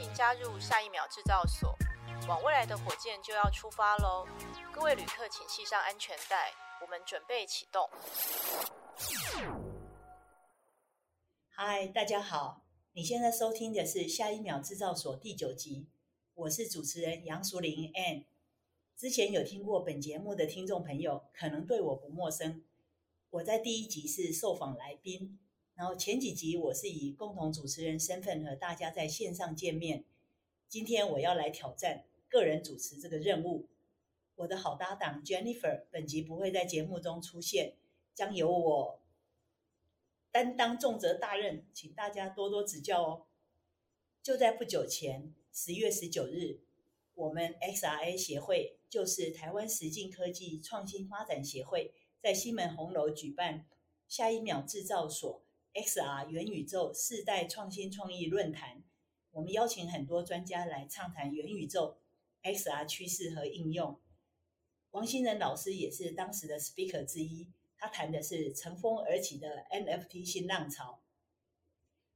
迎加入下一秒制造所，往未来的火箭就要出发喽！各位旅客，请系上安全带，我们准备启动。嗨，大家好，你现在收听的是下一秒制造所第九集，我是主持人杨淑玲 Ann。之前有听过本节目的听众朋友，可能对我不陌生。我在第一集是受访来宾。然后前几集我是以共同主持人身份和大家在线上见面，今天我要来挑战个人主持这个任务。我的好搭档 Jennifer 本集不会在节目中出现，将由我担当重责大任，请大家多多指教哦。就在不久前，十月十九日，我们 XRA 协会，就是台湾实境科技创新发展协会，在西门红楼举办下一秒制造所。XR 元宇宙世代创新创意论坛，我们邀请很多专家来畅谈元宇宙、XR 趋势和应用。王新仁老师也是当时的 speaker 之一，他谈的是乘风而起的 NFT 新浪潮。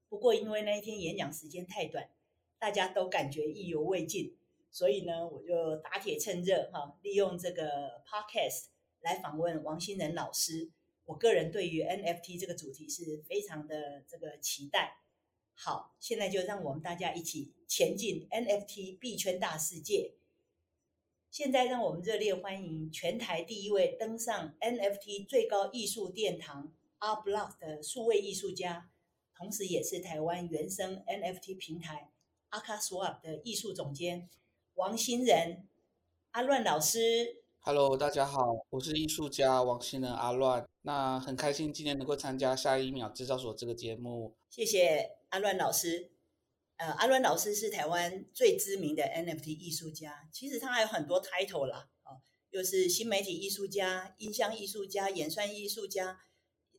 不过因为那一天演讲时间太短，大家都感觉意犹未尽，所以呢，我就打铁趁热哈，利用这个 podcast 来访问王新仁老师。我个人对于 NFT 这个主题是非常的这个期待。好，现在就让我们大家一起前进 NFT 币圈大世界。现在让我们热烈欢迎全台第一位登上 NFT 最高艺术殿堂 Artblock 的数位艺术家，同时也是台湾原生 NFT 平台 AkaSwap 的艺术总监王欣仁阿乱老师。Hello，大家好，我是艺术家王新仁阿乱。那很开心今天能够参加下一秒制造所这个节目。谢谢阿乱老师。呃，阿乱老师是台湾最知名的 NFT 艺术家，其实他还有很多 title 啦，哦，又是新媒体艺术家、音箱艺术家、演算艺术家，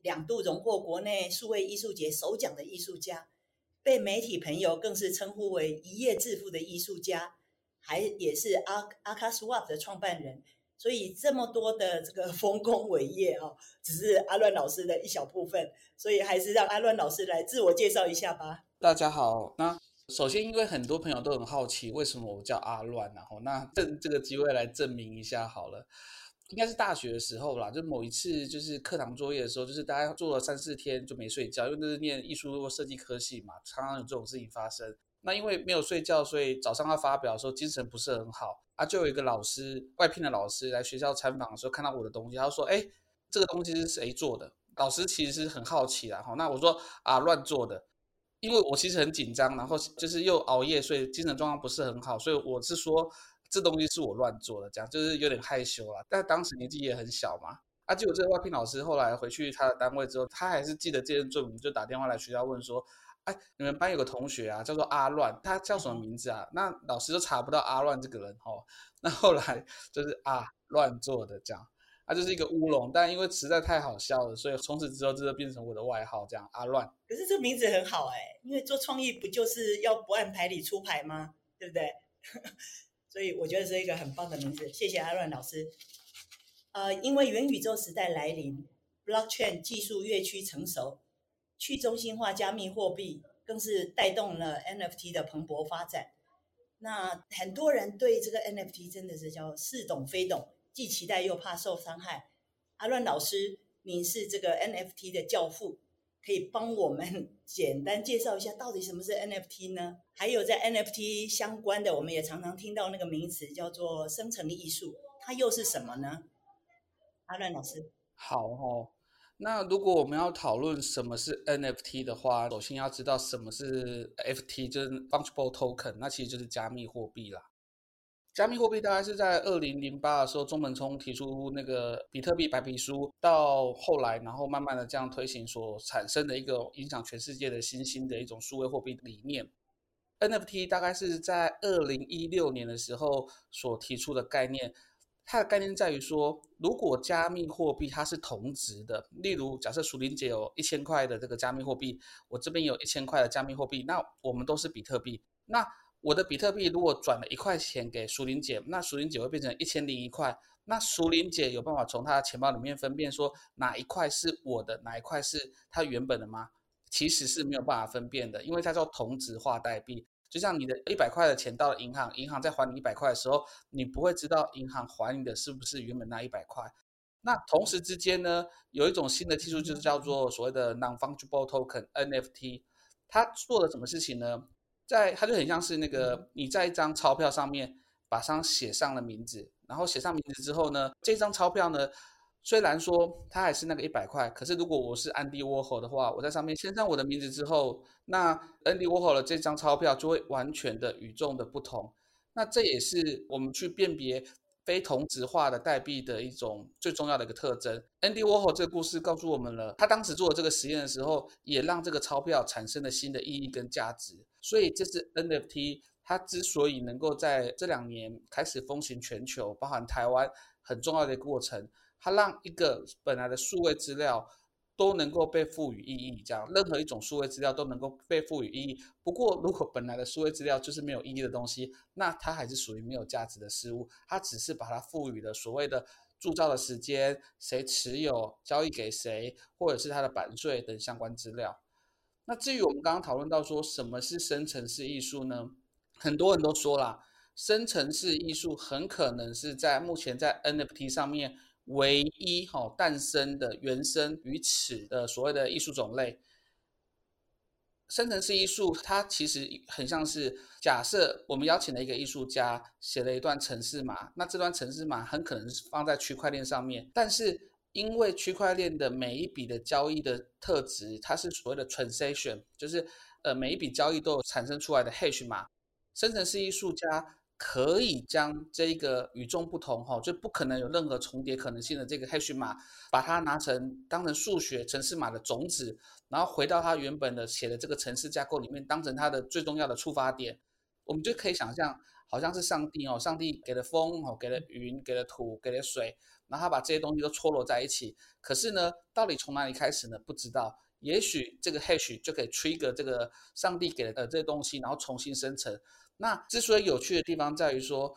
两度荣获国内数位艺术节首奖的艺术家，被媒体朋友更是称呼为一夜致富的艺术家，还也是阿 AkaSwap 的创办人。所以这么多的这个丰功伟业啊，只是阿乱老师的一小部分，所以还是让阿乱老师来自我介绍一下吧。大家好，那首先因为很多朋友都很好奇为什么我叫阿乱，然后那趁这个机会来证明一下好了。应该是大学的时候啦，就某一次就是课堂作业的时候，就是大家做了三四天就没睡觉，因为那是念艺术设计科系嘛，常常有这种事情发生。那因为没有睡觉，所以早上要发表的时候精神不是很好。啊，就有一个老师，外聘的老师来学校参访的时候，看到我的东西，他说：“哎，这个东西是谁做的？”老师其实是很好奇啦，哈。那我说：“啊，乱做的。”因为我其实很紧张，然后就是又熬夜，所以精神状况不是很好，所以我是说这东西是我乱做的，这样就是有点害羞啦。但当时年纪也很小嘛。啊，结果这个外聘老师后来回去他的单位之后，他还是记得这件作品，就打电话来学校问说。哎，你们班有个同学啊，叫做阿乱，他叫什么名字啊？那老师都查不到阿乱这个人哦。那后来就是啊乱做的这样，他就是一个乌龙，但因为实在太好笑了，所以从此之后这就变成我的外号，这样阿乱。可是这个名字很好哎，因为做创意不就是要不按牌理出牌吗？对不对？所以我觉得是一个很棒的名字，谢谢阿乱老师。呃，因为元宇宙时代来临，Blockchain 技术越趋成熟。去中心化加密货币更是带动了 NFT 的蓬勃发展。那很多人对这个 NFT 真的是叫似懂非懂，既期待又怕受伤害。阿乱老师，你是这个 NFT 的教父，可以帮我们 简单介绍一下到底什么是 NFT 呢？还有在 NFT 相关的，我们也常常听到那个名词叫做生成艺术，它又是什么呢？阿乱老师，好哦。那如果我们要讨论什么是 NFT 的话，首先要知道什么是 FT，就是 Fungible Token，那其实就是加密货币啦。加密货币大概是在二零零八的时候，中本聪提出那个比特币白皮书，到后来，然后慢慢的这样推行所产生的一个影响全世界的新兴的一种数位货币理念。NFT 大概是在二零一六年的时候所提出的概念。它的概念在于说，如果加密货币它是同值的，例如假设淑玲姐有一千块的这个加密货币，我这边有一千块的加密货币，那我们都是比特币。那我的比特币如果转了一块钱给淑玲姐，那淑玲姐会变成一千零一块。那淑玲姐有办法从她的钱包里面分辨说哪一块是我的，哪一块是她原本的吗？其实是没有办法分辨的，因为它叫同质化代币。就像你的一百块的钱到了银行，银行在还你一百块的时候，你不会知道银行还你的是不是原本那一百块。那同时之间呢，有一种新的技术，就是叫做所谓的 Non-Fungible Token NFT。它做了什么事情呢？在它就很像是那个你在一张钞票上面把上写上了名字，然后写上名字之后呢，这张钞票呢，虽然说它还是那个一百块，可是如果我是 Andy Warhol 的话，我在上面签上我的名字之后，那 Andy Warhol 的这张钞票就会完全的与众的不同。那这也是我们去辨别非同质化的代币的一种最重要的一个特征。Andy Warhol 这个故事告诉我们了，他当时做这个实验的时候，也让这个钞票产生了新的意义跟价值。所以这是 NFT，它之所以能够在这两年开始风行全球，包含台湾很重要的过程。它让一个本来的数位资料都能够被赋予意义，这样任何一种数位资料都能够被赋予意义。不过，如果本来的数位资料就是没有意义的东西，那它还是属于没有价值的事物。它只是把它赋予了所谓的铸造的时间、谁持有、交易给谁，或者是它的版税等相关资料。那至于我们刚刚讨论到说什么是生成式艺术呢？很多人都说了，生成式艺术很可能是在目前在 NFT 上面。唯一哈诞生的原生于此的所谓的艺术种类，生成式艺术，它其实很像是假设我们邀请了一个艺术家写了一段程式码，那这段程式码很可能是放在区块链上面，但是因为区块链的每一笔的交易的特质，它是所谓的 transaction，就是呃每一笔交易都有产生出来的 hash 码，生成式艺术家。可以将这个与众不同哈，就不可能有任何重叠可能性的这个 hash 码，把它拿成当成数学程式码的种子，然后回到它原本的写的这个程式架构里面，当成它的最重要的触发点。我们就可以想象，好像是上帝哦，上帝给了风哦，给了云，给了土，给了水，然后他把这些东西都撮合在一起。可是呢，到底从哪里开始呢？不知道。也许这个 hash 就可以 trigger 这个上帝给的呃这些东西，然后重新生成。那之所以有趣的地方在于说，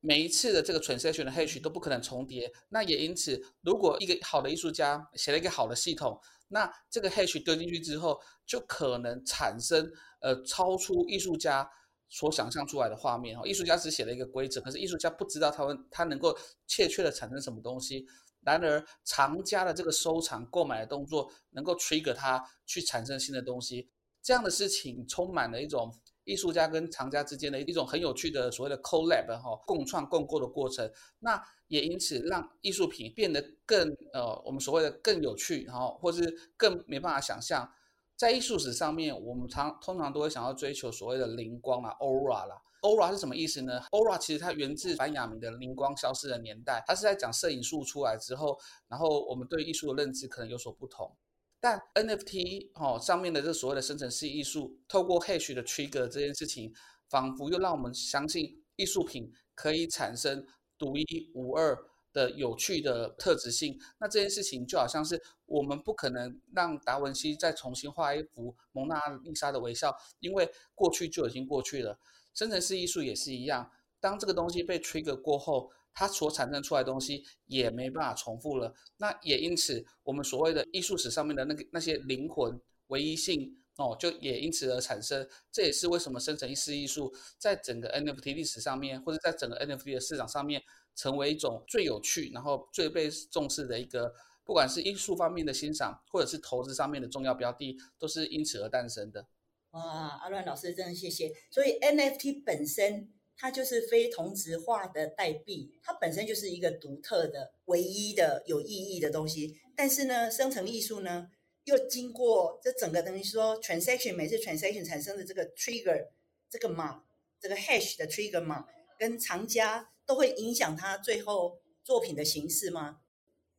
每一次的这个 transaction 的 hash 都不可能重叠。那也因此，如果一个好的艺术家写了一个好的系统，那这个 hash 丢进去之后，就可能产生呃超出艺术家所想象出来的画面。哈，艺术家只写了一个规则，可是艺术家不知道他们他能够确切的产生什么东西。然而，藏家的这个收藏购买的动作，能够 trigger 他去产生新的东西。这样的事情充满了一种。艺术家跟藏家之间的一种很有趣的所谓的 collab 哈，共创共构的过程，那也因此让艺术品变得更呃，我们所谓的更有趣，然后或是更没办法想象。在艺术史上面，我们常通常都会想要追求所谓的灵光啊，aura 啦，aura 是什么意思呢？aura 其实它源自班雅明的灵光消失的年代，它是在讲摄影术出来之后，然后我们对艺术的认知可能有所不同。但 NFT 哦上面的这所谓的生成式艺术，透过 Hash 的 Trigger 这件事情，仿佛又让我们相信艺术品可以产生独一无二的有趣的特质性。那这件事情就好像是我们不可能让达文西再重新画一幅蒙娜丽莎的微笑，因为过去就已经过去了。生成式艺术也是一样，当这个东西被 Trigger 过后。它所产生出来的东西也没办法重复了，那也因此，我们所谓的艺术史上面的那个那些灵魂唯一性哦，就也因此而产生。这也是为什么生成式艺术在整个 NFT 历史上面，或者在整个 NFT 的市场上面，成为一种最有趣，然后最被重视的一个，不管是艺术方面的欣赏，或者是投资上面的重要标的，都是因此而诞生的。哇，阿乱老师真的谢谢。所以 NFT 本身。它就是非同质化的代币，它本身就是一个独特的、唯一的、有意义的东西。但是呢，生成艺术呢，又经过这整个等于说 transaction 每次 transaction 产生的这个 trigger 这个码，这个 hash 的 trigger 码，跟藏家都会影响它最后作品的形式吗？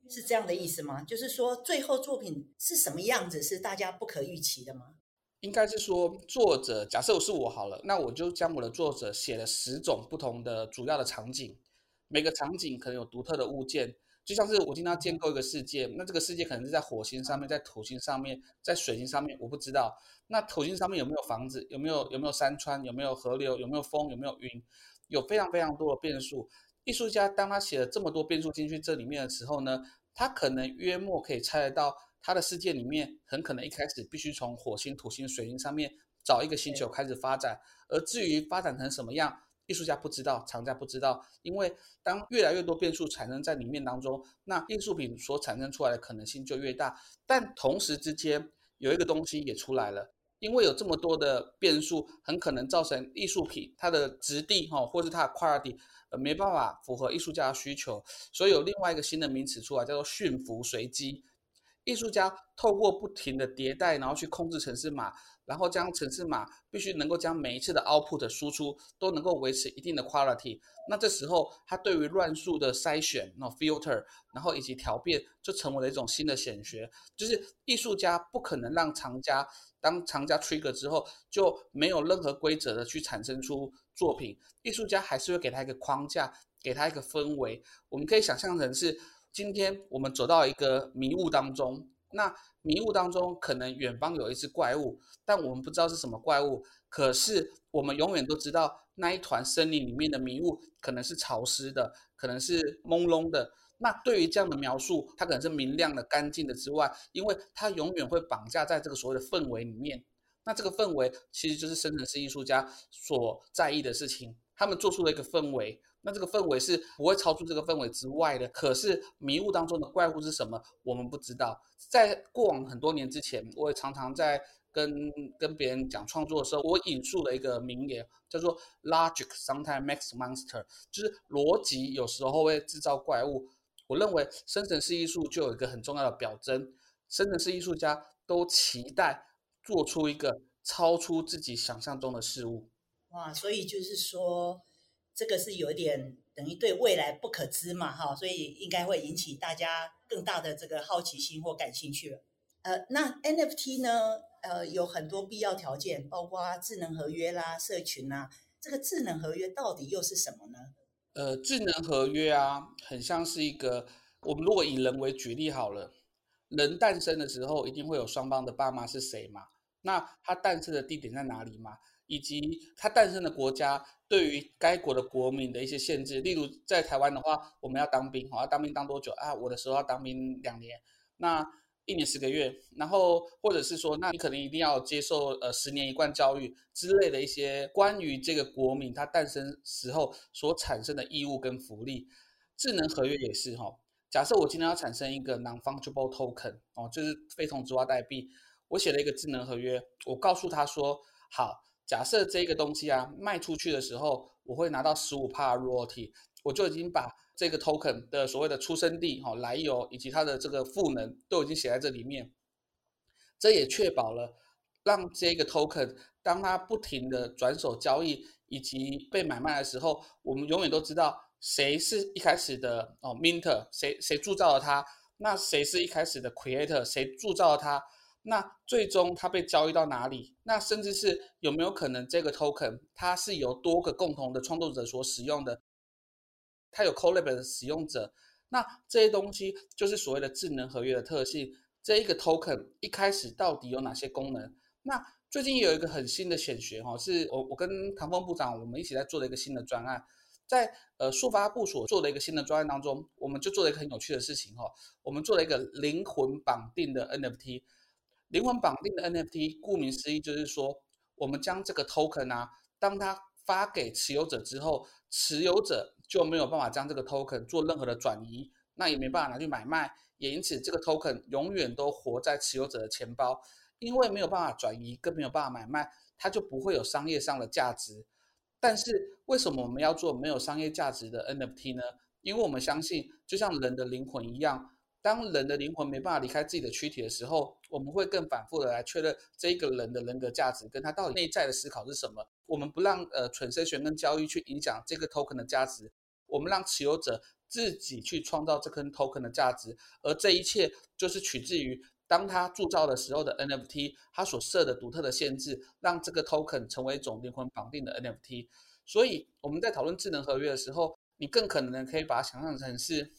是这样的意思吗？就是说，最后作品是什么样子，是大家不可预期的吗？应该是说，作者假设我是我好了，那我就将我的作者写了十种不同的主要的场景，每个场景可能有独特的物件，就像是我今天要建构一个世界，那这个世界可能是在火星上面，在土星上面，在水星上面，我不知道。那土星上面有没有房子？有没有有没有山川？有没有河流？有没有风？有没有云？有非常非常多的变数。艺术家当他写了这么多变数进去这里面的时候呢，他可能约莫可以猜得到。他的世界里面很可能一开始必须从火星、土星、水星上面找一个星球开始发展。而至于发展成什么样，艺术家不知道，厂家不知道。因为当越来越多变数产生在里面当中，那艺术品所产生出来的可能性就越大。但同时之间有一个东西也出来了，因为有这么多的变数，很可能造成艺术品它的质地哈，或是它的 quality。没办法符合艺术家的需求，所以有另外一个新的名词出来，叫做驯服随机。艺术家透过不停的迭代，然后去控制程式码，然后将程式码必须能够将每一次的 output 输出都能够维持一定的 quality。那这时候，它对于乱数的筛选，那 filter，然后以及调变，就成为了一种新的显学。就是艺术家不可能让藏家，当藏家 trigger 之后，就没有任何规则的去产生出。作品，艺术家还是会给他一个框架，给他一个氛围。我们可以想象成是，今天我们走到一个迷雾当中，那迷雾当中可能远方有一只怪物，但我们不知道是什么怪物。可是我们永远都知道，那一团森林里面的迷雾可能是潮湿的，可能是朦胧的。那对于这样的描述，它可能是明亮的、干净的之外，因为它永远会绑架在这个所谓的氛围里面。那这个氛围其实就是生成式艺术家所在意的事情，他们做出了一个氛围，那这个氛围是不会超出这个氛围之外的。可是迷雾当中的怪物是什么，我们不知道。在过往很多年之前，我也常常在跟跟别人讲创作的时候，我引述了一个名言，叫做 “Logic sometimes makes monster”，就是逻辑有时候会制造怪物。我认为生成式艺术就有一个很重要的表征，生成式艺术家都期待。做出一个超出自己想象中的事物，哇！所以就是说，这个是有点等于对未来不可知嘛，哈，所以应该会引起大家更大的这个好奇心或感兴趣了。呃，那 NFT 呢？呃，有很多必要条件，包括智能合约啦、社群啦。这个智能合约到底又是什么呢？呃，智能合约啊，很像是一个，我们如果以人为举例好了，人诞生的时候一定会有双方的爸妈是谁嘛？那它诞生的地点在哪里嘛？以及它诞生的国家对于该国的国民的一些限制，例如在台湾的话，我们要当兵，我要当兵当多久啊？我的时候要当兵两年，那一年十个月，然后或者是说，那你可能一定要接受呃十年一贯教育之类的一些关于这个国民他诞生时候所产生的义务跟福利。智能合约也是哈，假设我今天要产生一个 non-fungible token 哦，就是非同质化代币。我写了一个智能合约，我告诉他说：好，假设这个东西啊卖出去的时候，我会拿到十五帕 royalty，我就已经把这个 token 的所谓的出生地、哈来由以及它的这个赋能都已经写在这里面。这也确保了让这个 token 当它不停的转手交易以及被买卖的时候，我们永远都知道谁是一开始的哦 minter，谁谁铸造了它，那谁是一开始的 creator，谁铸造了它。那最终它被交易到哪里？那甚至是有没有可能这个 token 它是由多个共同的创作者所使用的？它有 collab 的使用者，那这些东西就是所谓的智能合约的特性。这一个 token 一开始到底有哪些功能？那最近有一个很新的显学哈，是我我跟唐峰部长我们一起在做的一个新的专案，在呃数发部所做的一个新的专案当中，我们就做了一个很有趣的事情哈，我们做了一个灵魂绑定的 NFT。灵魂绑定的 NFT，顾名思义就是说，我们将这个 token 啊，当它发给持有者之后，持有者就没有办法将这个 token 做任何的转移，那也没办法拿去买卖，也因此这个 token 永远都活在持有者的钱包，因为没有办法转移，更没有办法买卖，它就不会有商业上的价值。但是为什么我们要做没有商业价值的 NFT 呢？因为我们相信，就像人的灵魂一样。当人的灵魂没办法离开自己的躯体的时候，我们会更反复的来确认这一个人的人格价值跟他到底内在的思考是什么。我们不让呃 transaction 跟交易去影响这个 token 的价值，我们让持有者自己去创造这根 token 的价值，而这一切就是取自于当他铸造的时候的 NFT，他所设的独特的限制，让这个 token 成为一种灵魂绑定的 NFT。所以我们在讨论智能合约的时候，你更可能可以把它想象成是。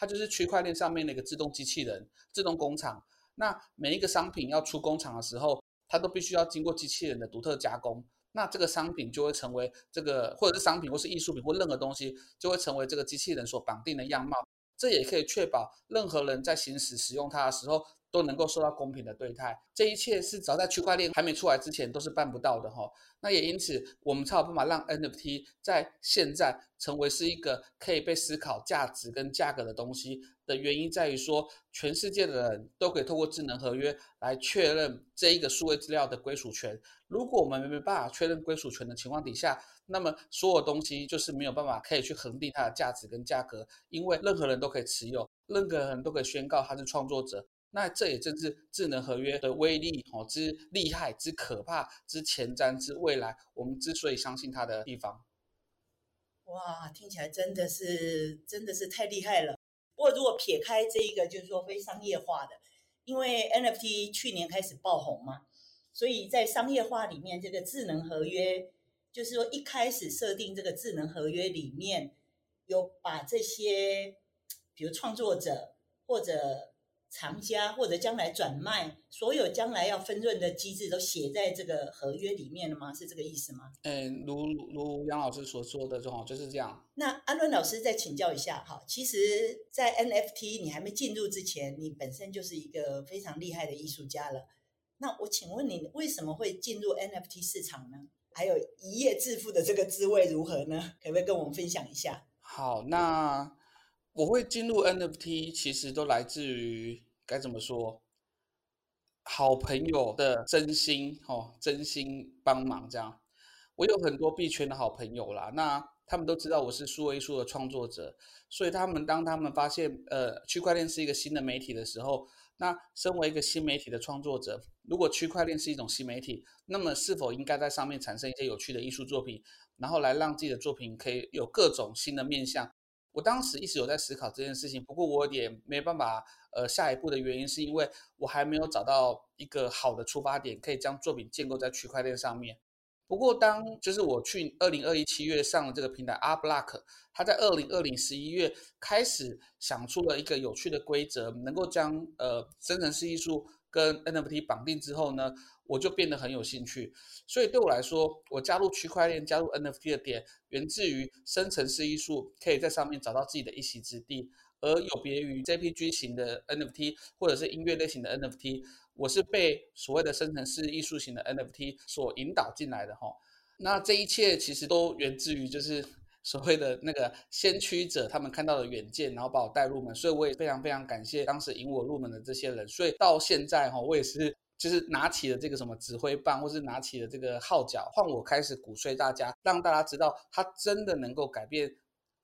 它就是区块链上面的一个自动机器人、自动工厂。那每一个商品要出工厂的时候，它都必须要经过机器人的独特加工。那这个商品就会成为这个，或者是商品，或是艺术品，或任何东西，就会成为这个机器人所绑定的样貌。这也可以确保任何人在行使使用它的时候，都能够受到公平的对待。这一切是早在区块链还没出来之前都是办不到的哈。那也因此，我们才有办法让 NFT 在现在成为是一个可以被思考价值跟价格的东西的原因，在于说，全世界的人都可以透过智能合约来确认这一个数位资料的归属权。如果我们没办法确认归属权的情况底下，那么所有东西就是没有办法可以去恒定它的价值跟价格，因为任何人都可以持有，任何人都可以宣告他是创作者。那这也正是智能合约的威力哦，之厉害、之可怕、之前瞻、之未来，我们之所以相信它的地方。哇，听起来真的是真的是太厉害了。不过如果撇开这一个，就是说非商业化的，因为 NFT 去年开始爆红嘛，所以在商业化里面，这个智能合约，就是说一开始设定这个智能合约里面有把这些，比如创作者或者。藏家或者将来转卖，所有将来要分润的机制都写在这个合约里面了吗？是这个意思吗？嗯，如如杨老师所说的，就就是这样。那安伦老师再请教一下哈，其实，在 NFT 你还没进入之前，你本身就是一个非常厉害的艺术家了。那我请问你，为什么会进入 NFT 市场呢？还有一夜致富的这个滋味如何呢？可不可以跟我们分享一下？好，那。我会进入 NFT，其实都来自于该怎么说，好朋友的真心哦，真心帮忙这样。我有很多币圈的好朋友啦，那他们都知道我是数位艺术的创作者，所以他们当他们发现呃区块链是一个新的媒体的时候，那身为一个新媒体的创作者，如果区块链是一种新媒体，那么是否应该在上面产生一些有趣的艺术作品，然后来让自己的作品可以有各种新的面向？我当时一直有在思考这件事情，不过我也没办法，呃，下一步的原因是因为我还没有找到一个好的出发点，可以将作品建构在区块链上面。不过当就是我去二零二一七月上了这个平台 Arblock，他在二零二零十一月开始想出了一个有趣的规则，能够将呃生成式艺术跟 NFT 绑定之后呢，我就变得很有兴趣，所以对我来说，我加入区块链、加入 NFT 的点，源自于生成式艺术可以在上面找到自己的一席之地，而有别于 JPG 型的 NFT 或者是音乐类型的 NFT，我是被所谓的生成式艺术型的 NFT 所引导进来的哈。那这一切其实都源自于就是所谓的那个先驱者，他们看到了远见，然后把我带入门，所以我也非常非常感谢当时引我入门的这些人，所以到现在哈，我也是。就是拿起了这个什么指挥棒，或是拿起了这个号角，换我开始鼓吹大家，让大家知道他真的能够改变，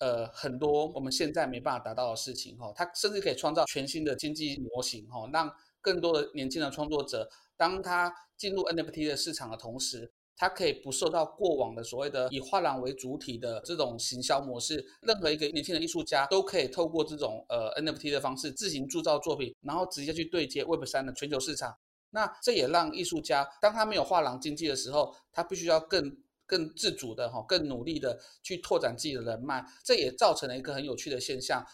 呃，很多我们现在没办法达到的事情哈。他甚至可以创造全新的经济模型哈，让更多的年轻的创作者，当他进入 NFT 的市场的同时，他可以不受到过往的所谓的以画廊为主体的这种行销模式。任何一个年轻的艺术家都可以透过这种呃 NFT 的方式自行铸造作品，然后直接去对接 Web 三的全球市场。那这也让艺术家，当他没有画廊经济的时候，他必须要更更自主的哈，更努力的去拓展自己的人脉。这也造成了一个很有趣的现象。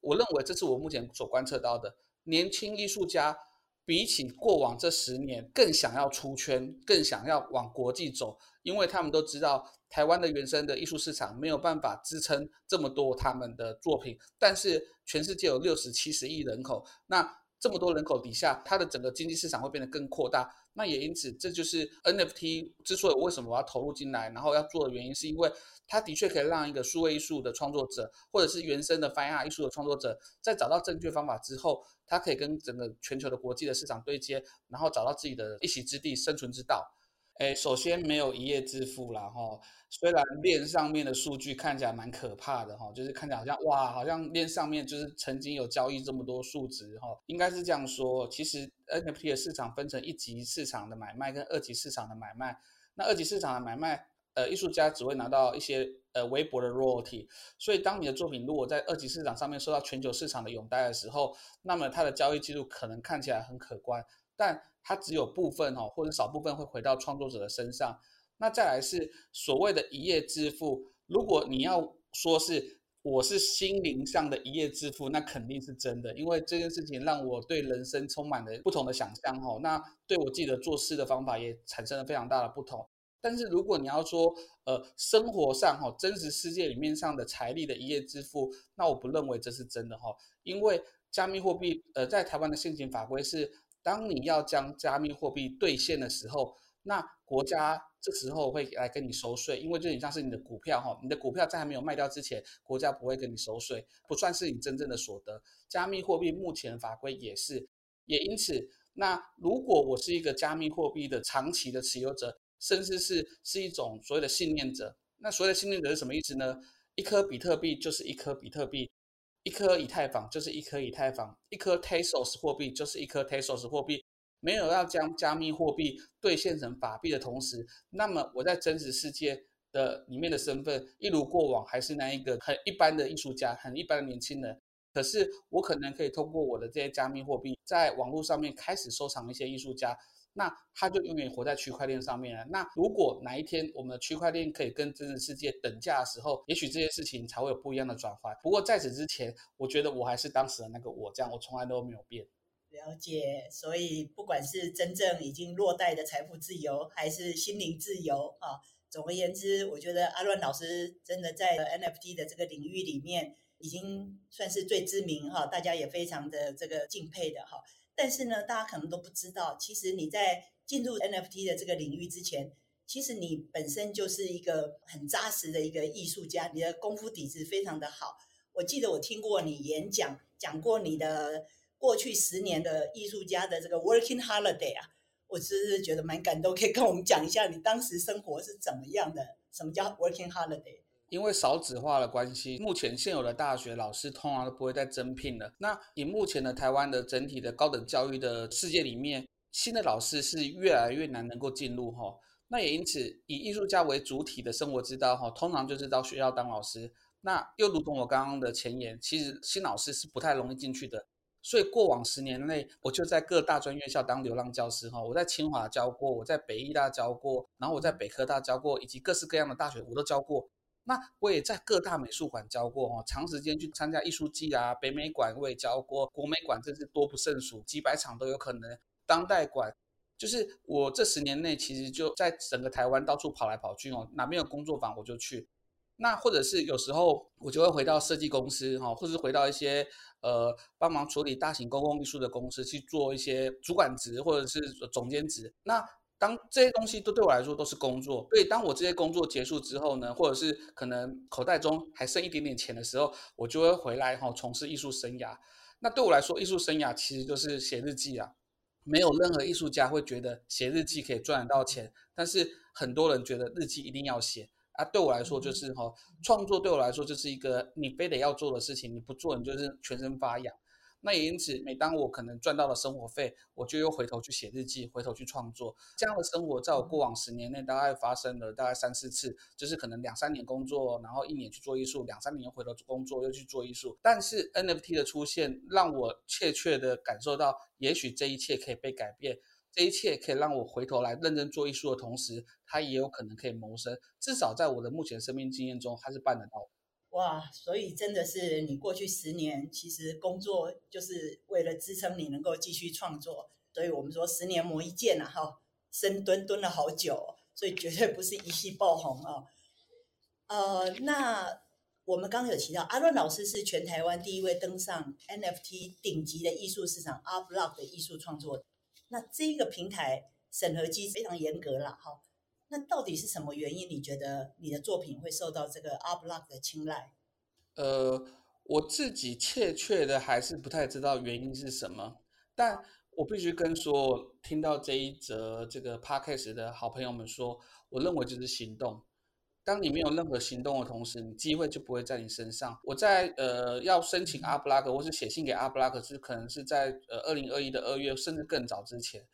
我认为这是我目前所观测到的，年轻艺术家比起过往这十年更想要出圈，更想要往国际走，因为他们都知道台湾的原生的艺术市场没有办法支撑这么多他们的作品，但是全世界有六十七十亿人口，那。这么多人口底下，它的整个经济市场会变得更扩大。那也因此，这就是 NFT 之所以为什么我要投入进来，然后要做的原因，是因为它的确可以让一个数位艺术的创作者，或者是原生的 Fine Art 艺术的创作者，在找到正确方法之后，它可以跟整个全球的国际的市场对接，然后找到自己的一席之地、生存之道。哎，首先没有一夜致富啦哈。虽然链上面的数据看起来蛮可怕的哈，就是看起来好像哇，好像链上面就是曾经有交易这么多数值哈，应该是这样说。其实 NFT 的市场分成一级市场的买卖跟二级市场的买卖。那二级市场的买卖，呃，艺术家只会拿到一些呃微薄的 royalty。所以当你的作品如果在二级市场上面受到全球市场的拥戴的时候，那么它的交易记录可能看起来很可观，但它只有部分哈，或者少部分会回到创作者的身上。那再来是所谓的一夜致富。如果你要说是我是心灵上的一夜致富，那肯定是真的，因为这件事情让我对人生充满了不同的想象哈。那对我自己的做事的方法也产生了非常大的不同。但是如果你要说呃生活上哈，真实世界里面上的财力的一夜致富，那我不认为这是真的哈，因为。加密货币，呃，在台湾的现行法规是，当你要将加密货币兑现的时候，那国家这时候会来跟你收税，因为就很像是你的股票哈，你的股票在还没有卖掉之前，国家不会跟你收税，不算是你真正的所得。加密货币目前法规也是，也因此，那如果我是一个加密货币的长期的持有者，甚至是是一种所谓的信念者，那所谓的信念者是什么意思呢？一颗比特币就是一颗比特币，一颗以太坊就是一颗以太坊，一颗 Tesos 货币就是一颗 Tesos 货币。没有要将加密货币兑现成法币的同时，那么我在真实世界的里面的身份一如过往，还是那一个很一般的艺术家，很一般的年轻人。可是我可能可以通过我的这些加密货币，在网络上面开始收藏一些艺术家，那他就永远活在区块链上面了。那如果哪一天我们的区块链可以跟真实世界等价的时候，也许这些事情才会有不一样的转换。不过在此之前，我觉得我还是当时的那个我，这样我从来都没有变。了解，所以不管是真正已经落袋的财富自由，还是心灵自由啊，总而言之，我觉得阿乱老师真的在 NFT 的这个领域里面，已经算是最知名哈，大家也非常的这个敬佩的哈。但是呢，大家可能都不知道，其实你在进入 NFT 的这个领域之前，其实你本身就是一个很扎实的一个艺术家，你的功夫底子非常的好。我记得我听过你演讲，讲过你的。过去十年的艺术家的这个 working holiday 啊，我只是觉得蛮感动，可以跟我们讲一下你当时生活是怎么样的？什么叫 working holiday？因为少子化的关系，目前现有的大学老师通常都不会再增聘了。那以目前的台湾的整体的高等教育的世界里面，新的老师是越来越难能够进入哈。那也因此，以艺术家为主体的生活之道哈，通常就是到学校当老师。那又如同我刚刚的前言，其实新老师是不太容易进去的。所以过往十年内，我就在各大专院校当流浪教师哈。我在清华教过，我在北艺大教过，然后我在北科大教过，以及各式各样的大学我都教过。那我也在各大美术馆教过哦，长时间去参加艺术季啊，北美馆我也教过，国美馆真是多不胜数，几百场都有可能。当代馆就是我这十年内其实就在整个台湾到处跑来跑去哦，哪边有工作坊我就去。那或者是有时候我就会回到设计公司哈，或者是回到一些呃帮忙处理大型公共艺术的公司去做一些主管职或者是总监职。那当这些东西都对我来说都是工作，所以当我这些工作结束之后呢，或者是可能口袋中还剩一点点钱的时候，我就会回来哈从事艺术生涯。那对我来说，艺术生涯其实就是写日记啊。没有任何艺术家会觉得写日记可以赚得到钱，但是很多人觉得日记一定要写。啊，对我来说就是哈，创作对我来说就是一个你非得要做的事情，你不做你就是全身发痒。那也因此，每当我可能赚到了生活费，我就又回头去写日记，回头去创作。这样的生活在我过往十年内大概发生了大概三四次，就是可能两三年工作，然后一年去做艺术，两三年回头工作又去做艺术。但是 NFT 的出现让我切切的感受到，也许这一切可以被改变。这一切可以让我回头来认真做艺术的同时，它也有可能可以谋生。至少在我的目前生命经验中，它是办得到的。哇，所以真的是你过去十年，其实工作就是为了支撑你能够继续创作。所以我们说十年磨一剑啊，哈，深蹲蹲了好久，所以绝对不是一夕爆红啊。呃，那我们刚刚有提到，阿伦老师是全台湾第一位登上 NFT 顶级的艺术市场 Artblock 的艺术创作。那这个平台审核机非常严格了，哈。那到底是什么原因？你觉得你的作品会受到这个 Art Block 的青睐？呃，我自己确切的还是不太知道原因是什么，但我必须跟说，听到这一则这个 Podcast 的好朋友们说，我认为就是行动。当你没有任何行动的同时，你机会就不会在你身上。我在呃要申请 Art Blocks 或是写信给 Art Blocks 是可能是在呃二零二一的二月，甚至更早之前。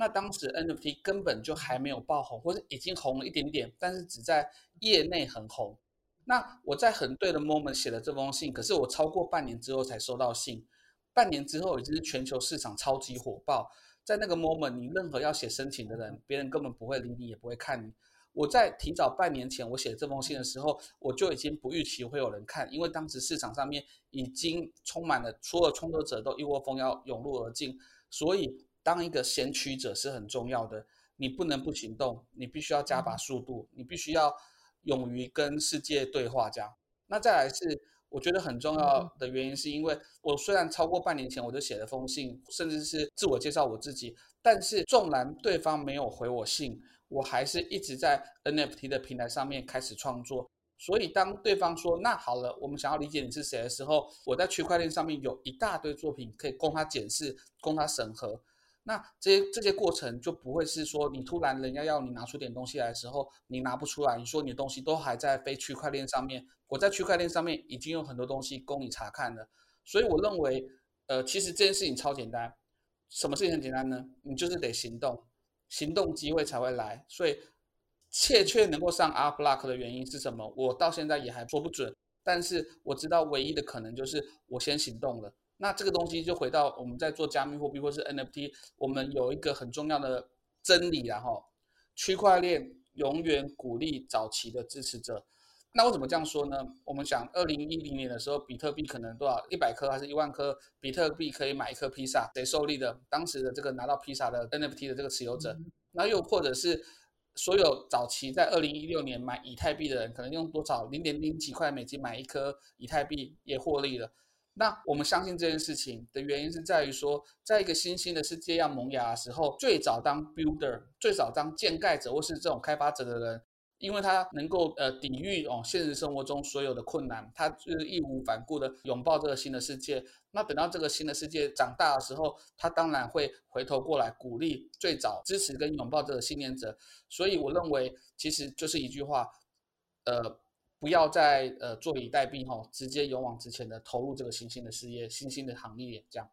那当时 NFT 根本就还没有爆红，或者已经红了一点点，但是只在业内很红。那我在很对的 moment 写了这封信，可是我超过半年之后才收到信。半年之后已经是全球市场超级火爆，在那个 moment，你任何要写申请的人，别人根本不会理你，也不会看你。我在提早半年前我写这封信的时候，我就已经不预期会有人看，因为当时市场上面已经充满了所有创作者都一窝蜂要涌入而进，所以当一个先驱者是很重要的，你不能不行动，你必须要加把速度，你必须要勇于跟世界对话。这样，那再来是我觉得很重要的原因是因为我虽然超过半年前我就写了封信，甚至是自我介绍我自己，但是纵然对方没有回我信，我还是一直在 NFT 的平台上面开始创作。所以当对方说那好了，我们想要理解你是谁的时候，我在区块链上面有一大堆作品可以供他检视、供他审核。那这些这些过程就不会是说你突然人家要你拿出点东西来的时候，你拿不出来，你说你的东西都还在非区块链上面。我在区块链上面已经有很多东西供你查看了。所以我认为，呃，其实这件事情超简单。什么事情很简单呢？你就是得行动，行动机会才会来。所以。确能够上 Art Block 的原因是什么？我到现在也还说不准。但是我知道唯一的可能就是我先行动了。那这个东西就回到我们在做加密货币或是 NFT，我们有一个很重要的真理，然后区块链永远鼓励早期的支持者。那为什么这样说呢？我们想，二零一零年的时候，比特币可能多少一百颗还是一万颗比特币可以买一颗披萨？谁受利的？当时的这个拿到披萨的 NFT 的这个持有者。那又或者是？所有早期在二零一六年买以太币的人，可能用多少零点零几块美金买一颗以太币也获利了。那我们相信这件事情的原因是在于说，在一个新兴的世界要萌芽的时候，最早当 builder，最早当建盖者或是这种开发者的人。因为他能够呃抵御哦现实生活中所有的困难，他就是义无反顾的拥抱这个新的世界。那等到这个新的世界长大的时候，他当然会回头过来鼓励最早支持跟拥抱这个信念者。所以我认为其实就是一句话，呃，不要再呃坐以待毙哈，直接勇往直前的投入这个新兴的事业、新兴的行业这样。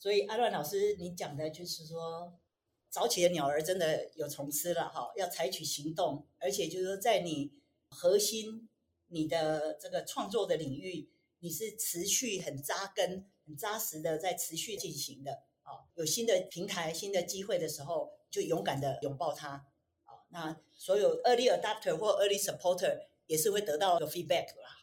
所以阿乱老师，你讲的就是说。早起的鸟儿真的有虫吃了哈，要采取行动，而且就是说，在你核心、你的这个创作的领域，你是持续很扎根、很扎实的在持续进行的啊。有新的平台、新的机会的时候，就勇敢的拥抱它啊。那所有 early adopter 或 early supporter 也是会得到个 feedback 啦，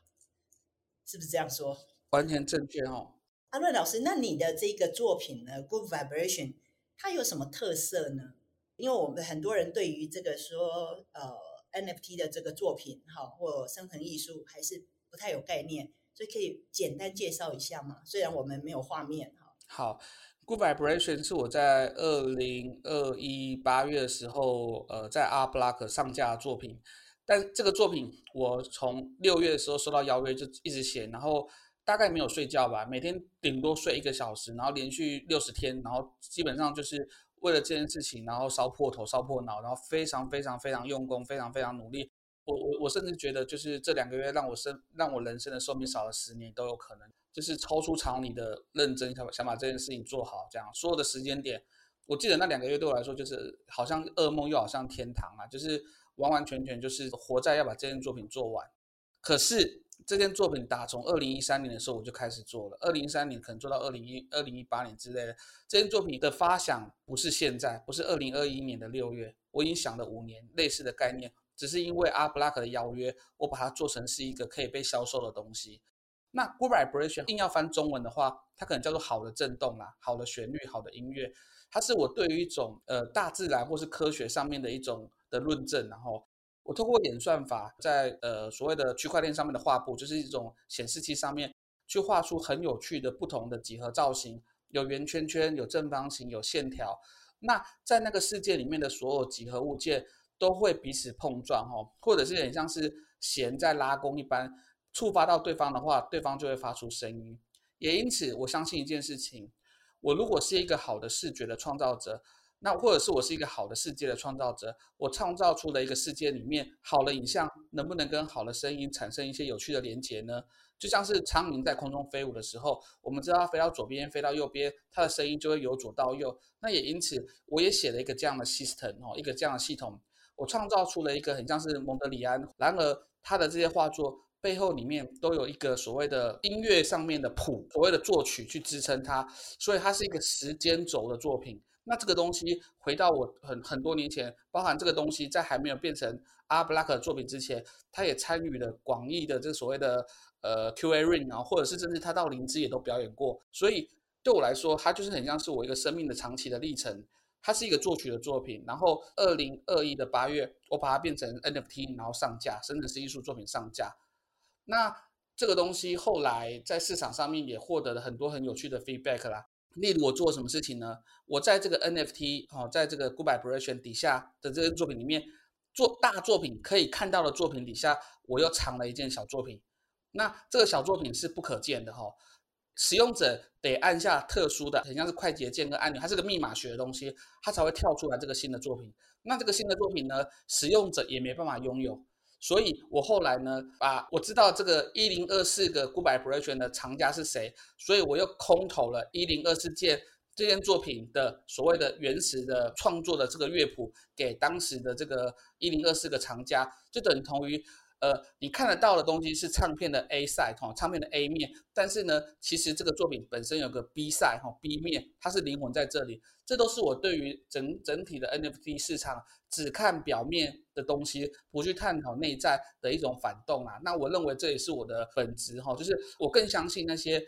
是不是这样说？完全正确哦。阿瑞老师，那你的这个作品呢？Good Vibration。它有什么特色呢？因为我们很多人对于这个说呃 NFT 的这个作品哈，或生成艺术还是不太有概念，所以可以简单介绍一下嘛？虽然我们没有画面哈。好，Good Vibration 是我在二零二一八月的时候呃在 Art Block 上架的作品，但这个作品我从六月的时候收到邀约就一直写，然后。大概没有睡觉吧，每天顶多睡一个小时，然后连续六十天，然后基本上就是为了这件事情，然后烧破头、烧破脑，然后非常非常非常用功，非常非常努力。我我我甚至觉得，就是这两个月让我生让我人生的寿命少了十年都有可能，就是超出常理的认真想想把这件事情做好。这样所有的时间点，我记得那两个月对我来说就是好像噩梦又好像天堂啊，就是完完全全就是活在要把这件作品做完。可是。这件作品打从二零一三年的时候我就开始做了，二零一三年可能做到二零一二零一八年之类的。这件作品的发想不是现在，不是二零二一年的六月，我已经想了五年类似的概念，只是因为 Art Block 的邀约，我把它做成是一个可以被销售的东西。那 Good Vibration 硬要翻中文的话，它可能叫做好的震动啦，好的旋律，好的音乐。它是我对于一种呃大自然或是科学上面的一种的论证，然后。我通过演算法在，呃所谓的区块链上面的画布，就是一种显示器上面去画出很有趣的不同的几何造型，有圆圈圈，有正方形，有线条。那在那个世界里面的所有几何物件都会彼此碰撞，哦，或者是很像是弦在拉弓一般，触发到对方的话，对方就会发出声音。也因此，我相信一件事情：我如果是一个好的视觉的创造者。那或者是我是一个好的世界的创造者，我创造出了一个世界里面好的影像，能不能跟好的声音产生一些有趣的连接呢？就像是苍蝇在空中飞舞的时候，我们知道它飞到左边，飞到右边，它的声音就会由左到右。那也因此，我也写了一个这样的 system 哦，一个这样的系统，我创造出了一个很像是蒙德里安。然而，他的这些画作背后里面都有一个所谓的音乐上面的谱，所谓的作曲去支撑它，所以它是一个时间轴的作品。那这个东西回到我很很多年前，包含这个东西在还没有变成阿布拉克作品之前，他也参与了广义的这所谓的呃 QA Ring 啊，或者是甚至他到灵芝也都表演过。所以对我来说，它就是很像是我一个生命的长期的历程。它是一个作曲的作品，然后二零二一的八月，我把它变成 NFT，然后上架，甚至是艺术作品上架。那这个东西后来在市场上面也获得了很多很有趣的 feedback 啦。例如我做什么事情呢？我在这个 NFT 哦，在这个 Good Vibration 底下的这个作品里面，做大作品可以看到的作品底下，我又藏了一件小作品。那这个小作品是不可见的哈、哦，使用者得按下特殊的，很像是快捷键跟按钮，它是个密码学的东西，它才会跳出来这个新的作品。那这个新的作品呢，使用者也没办法拥有。所以我后来呢，把我知道这个一零二四个 Good Vibration 的藏家是谁，所以我又空投了一零二四件这件作品的所谓的原始的创作的这个乐谱给当时的这个一零二四个藏家，就等同于。呃，你看得到的东西是唱片的 A side 哈，唱片的 A 面，但是呢，其实这个作品本身有个 B side 哈，B 面，它是灵魂在这里。这都是我对于整整体的 NFT 市场只看表面的东西，不去探讨内在的一种反动啦。那我认为这也是我的本质哈，就是我更相信那些。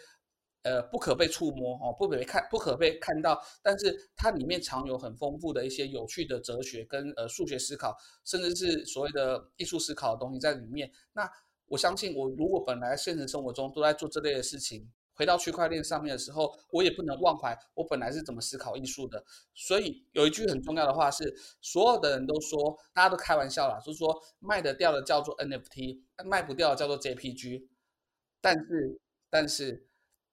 呃，不可被触摸哦，不可被看，不可被看到，但是它里面藏有很丰富的一些有趣的哲学跟呃数学思考，甚至是所谓的艺术思考的东西在里面。那我相信，我如果本来现实生活中都在做这类的事情，回到区块链上面的时候，我也不能忘怀我本来是怎么思考艺术的。所以有一句很重要的话是，所有的人都说，大家都开玩笑啦，就是说卖得掉的叫做 NFT，卖不掉的叫做 JPG。但是，但是。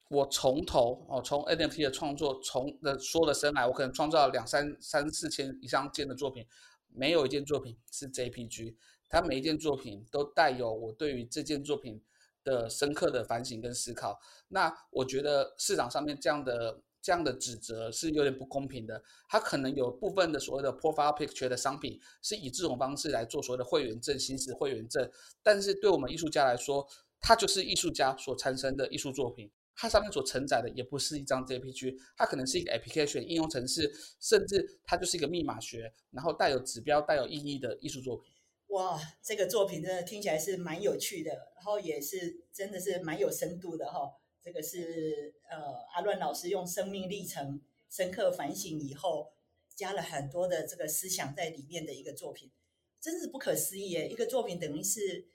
我从头哦，从 NFT 的创作，从的说的生来，我可能创造了两三三四千以上件的作品，没有一件作品是 JPG，它每一件作品都带有我对于这件作品的深刻的反省跟思考。那我觉得市场上面这样的这样的指责是有点不公平的。它可能有部分的所谓的 profile picture 的商品是以这种方式来做所谓的会员证、行使会员证，但是对我们艺术家来说，它就是艺术家所产生的艺术作品。它上面所承载的也不是一张 JPG，它可能是一个 application 应用程式，甚至它就是一个密码学，然后带有指标、带有意义的艺术作品。哇，这个作品真的听起来是蛮有趣的，然后也是真的是蛮有深度的哈。这个是呃阿乱老师用生命历程深刻反省以后，加了很多的这个思想在里面的一个作品，真是不可思议耶！一个作品等于是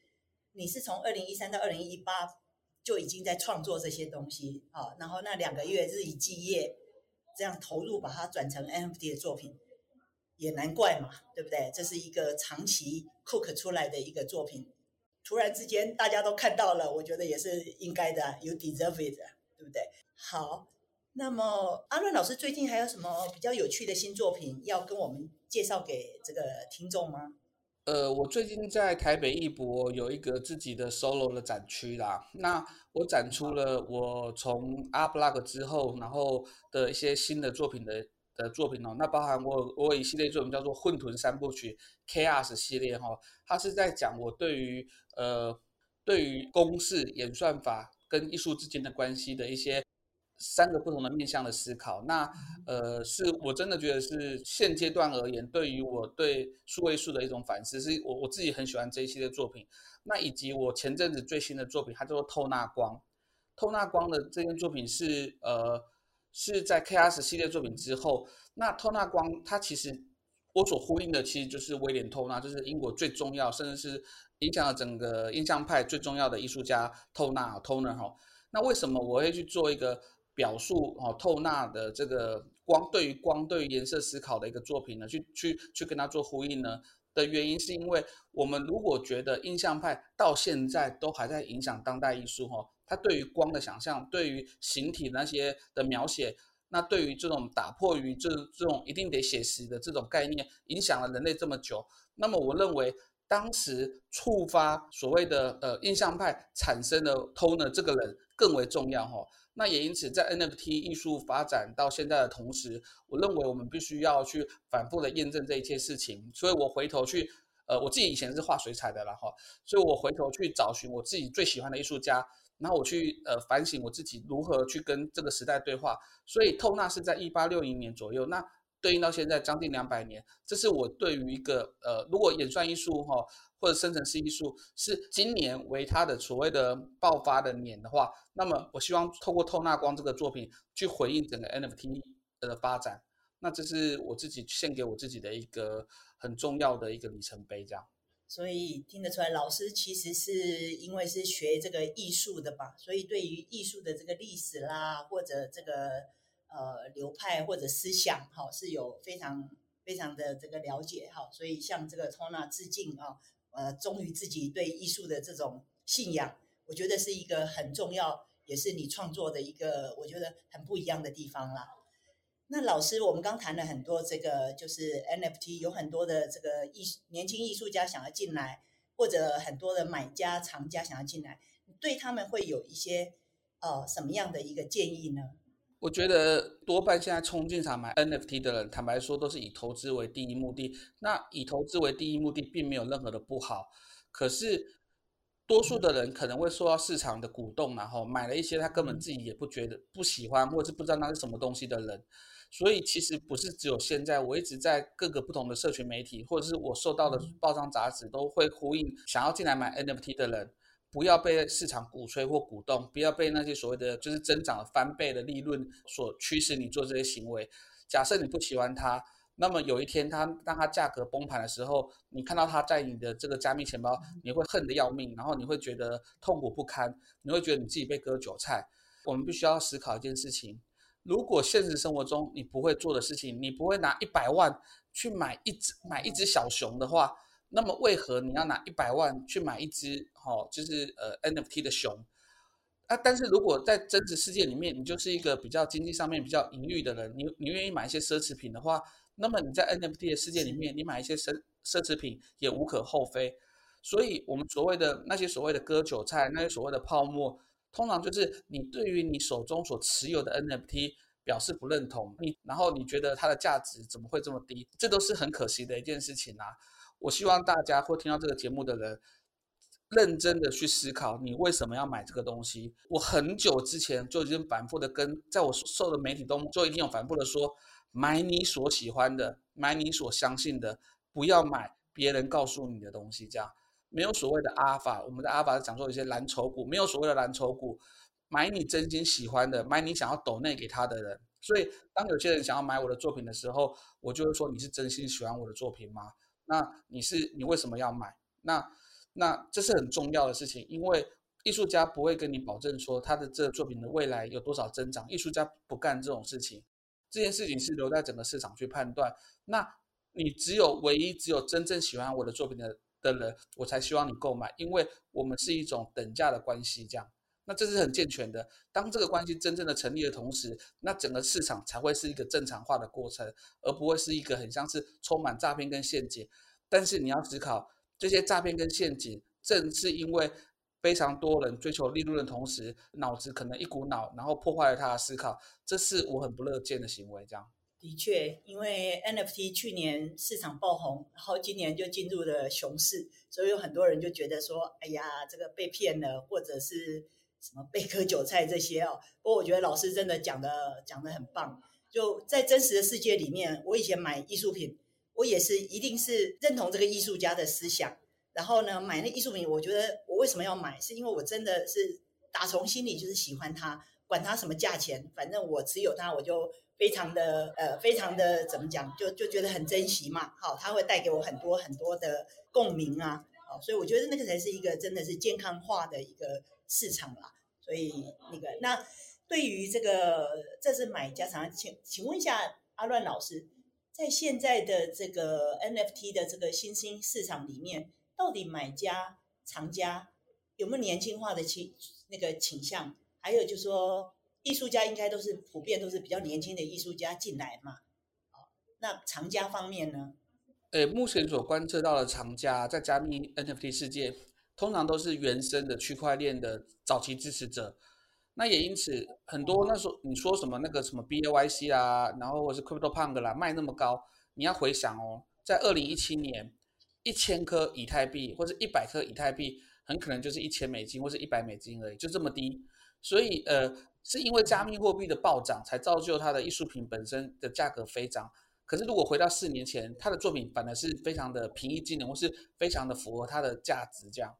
你是从二零一三到二零一八。就已经在创作这些东西啊，然后那两个月日以继夜这样投入，把它转成 NFT 的作品，也难怪嘛，对不对？这是一个长期 cook 出来的一个作品，突然之间大家都看到了，我觉得也是应该的，you deserve it，对不对？好，那么阿伦老师最近还有什么比较有趣的新作品要跟我们介绍给这个听众吗？呃，我最近在台北艺博有一个自己的 solo 的展区啦。那我展出了我从 Art Blocks 之后，然后的一些新的作品的的作品哦。那包含我我有一系列作品叫做混沌三部曲 Chaos 系列哈，它是在讲我对于呃对于公式演算法跟艺术之间的关系的一些。三个不同的面向的思考，那呃，是我真的觉得是现阶段而言，对于我对数位数的一种反思，是我我自己很喜欢这一系列作品。那以及我前阵子最新的作品，它叫做透纳光。透纳光的这件作品是呃是在 Chaos 系列作品之后，那透纳光它其实我所呼应的其实就是威廉透纳，就是英国最重要，甚至是影响了整个印象派最重要的艺术家透纳 Toner 哈。那为什么我会去做一个？表述哦，透纳的这个光对于光对于颜色思考的一个作品呢，去去去跟它做呼应呢的原因，是因为我们如果觉得印象派到现在都还在影响当代艺术哈，它对于光的想象，对于形体那些的描写，那对于这种打破于这这种一定得写实的这种概念，影响了人类这么久，那么我认为当时触发所谓的呃印象派产生的 Toner 这个人更为重要哈。那也因此，在 NFT 艺术发展到现在的同时，我认为我们必须要去反复的验证这一切事情。所以我回头去，呃，我自己以前是画水彩的啦哈，所以我回头去找寻我自己最喜欢的艺术家，然后我去呃反省我自己如何去跟这个时代对话。所以透纳是在一八六零年左右，那对应到现在将近两百年，这是我对于一个呃，如果演算艺术哈。或者生成式艺术是今年为它的所谓的爆发的年的话，那么我希望透过透纳光这个作品去回应整个 NFT 的发展，那这是我自己献给我自己的一个很重要的一个里程碑，这样。所以听得出来，老师其实是因为是学这个艺术的吧，所以对于艺术的这个历史啦，或者这个呃流派或者思想，哈，是有非常非常的这个了解，哈，所以向这个托纳致敬啊，呃，忠于自己对艺术的这种信仰，我觉得是一个很重要，也是你创作的一个我觉得很不一样的地方啦。那老师，我们刚谈了很多，这个就是 NFT，有很多的这个艺年轻艺术家想要进来，或者很多的买家、藏家想要进来，对他们会有一些呃什么样的一个建议呢？我觉得多半现在冲进场买 NFT 的人，坦白说都是以投资为第一目的。那以投资为第一目的，并没有任何的不好。可是多数的人可能会受到市场的鼓动，然后买了一些他根本自己也不觉得不喜欢，或者是不知道那是什么东西的人。所以其实不是只有现在，我一直在各个不同的社群媒体，或者是我受到的报章杂志，都会呼应想要进来买 NFT 的人，不要被市场鼓吹或鼓动，不要被那些所谓的就是增长了翻倍的利润所驱使你做这些行为。假设你不喜欢它，那么有一天它当它价格崩盘的时候，你看到它在你的这个加密钱包，你会恨得要命，然后你会觉得痛苦不堪，你会觉得你自己被割韭菜。我们必须要思考一件事情。如果现实生活中你不会做的事情，你不会拿一百万去买一只买一只小熊的话，那么为何你要拿一百万去买一只哦，就是呃 NFT 的熊？啊，但是如果在真实世界里面，你就是一个比较经济上面比较盈裕的人，你你愿意买一些奢侈品的话，那么你在 NFT 的世界里面，你买一些奢奢侈品也无可厚非。所以，我们所谓的那些所谓的割韭菜，那些所谓的泡沫。通常就是你对于你手中所持有的 NFT 表示不认同，你然后你觉得它的价值怎么会这么低？这都是很可惜的一件事情啊！我希望大家或听到这个节目的人，认真的去思考，你为什么要买这个东西？我很久之前就已经反复的跟在我受的媒体中就一定有反复的说，买你所喜欢的，买你所相信的，不要买别人告诉你的东西，这样。没有所谓的阿尔法，我们的阿尔法是讲说一些蓝筹股，没有所谓的蓝筹股，买你真心喜欢的，买你想要抖内给他的人。所以，当有些人想要买我的作品的时候，我就会说，你是真心喜欢我的作品吗？那你是你为什么要买？那那这是很重要的事情，因为艺术家不会跟你保证说他的这个作品的未来有多少增长，艺术家不干这种事情，这件事情是留在整个市场去判断。那你只有唯一只有真正喜欢我的作品的。的人，我才希望你购买，因为我们是一种等价的关系，这样，那这是很健全的。当这个关系真正的成立的同时，那整个市场才会是一个正常化的过程，而不会是一个很像是充满诈骗跟陷阱。但是你要思考，这些诈骗跟陷阱，正是因为非常多人追求利润的同时，脑子可能一股脑，然后破坏了他的思考，这是我很不乐见的行为，这样。的确，因为 NFT 去年市场爆红，然后今年就进入了熊市，所以有很多人就觉得说：“哎呀，这个被骗了，或者是什么被割韭菜这些哦。”不过我觉得老师真的讲的讲的很棒。就在真实的世界里面，我以前买艺术品，我也是一定是认同这个艺术家的思想，然后呢，买那艺术品，我觉得我为什么要买，是因为我真的是打从心里就是喜欢它，管它什么价钱，反正我持有它，我就。非常的呃，非常的怎么讲，就就觉得很珍惜嘛。好，它会带给我很多很多的共鸣啊。好，所以我觉得那个才是一个真的是健康化的一个市场啦。所以那个那对于这个这是买家常请请问一下阿乱老师，在现在的这个 NFT 的这个新兴市场里面，到底买家藏家有没有年轻化的倾那个倾向？还有就是说。艺术家应该都是普遍都是比较年轻的艺术家进来嘛，那藏家方面呢？呃，目前所观测到的藏家在加密 NFT 世界，通常都是原生的区块链的早期支持者。那也因此，很多那时候你说什么那个什么 BAYC 啊，然后或是 CryptoPunk 啦，卖那么高，你要回想哦，在二零一七年，一千颗以太币或者一百颗以太币，很可能就是一千美金或是一百美金而已，就这么低。所以呃。是因为加密货币的暴涨，才造就它的艺术品本身的价格飞涨。可是如果回到四年前，他的作品反而是非常的平易近人，或是非常的符合它的价值。这样，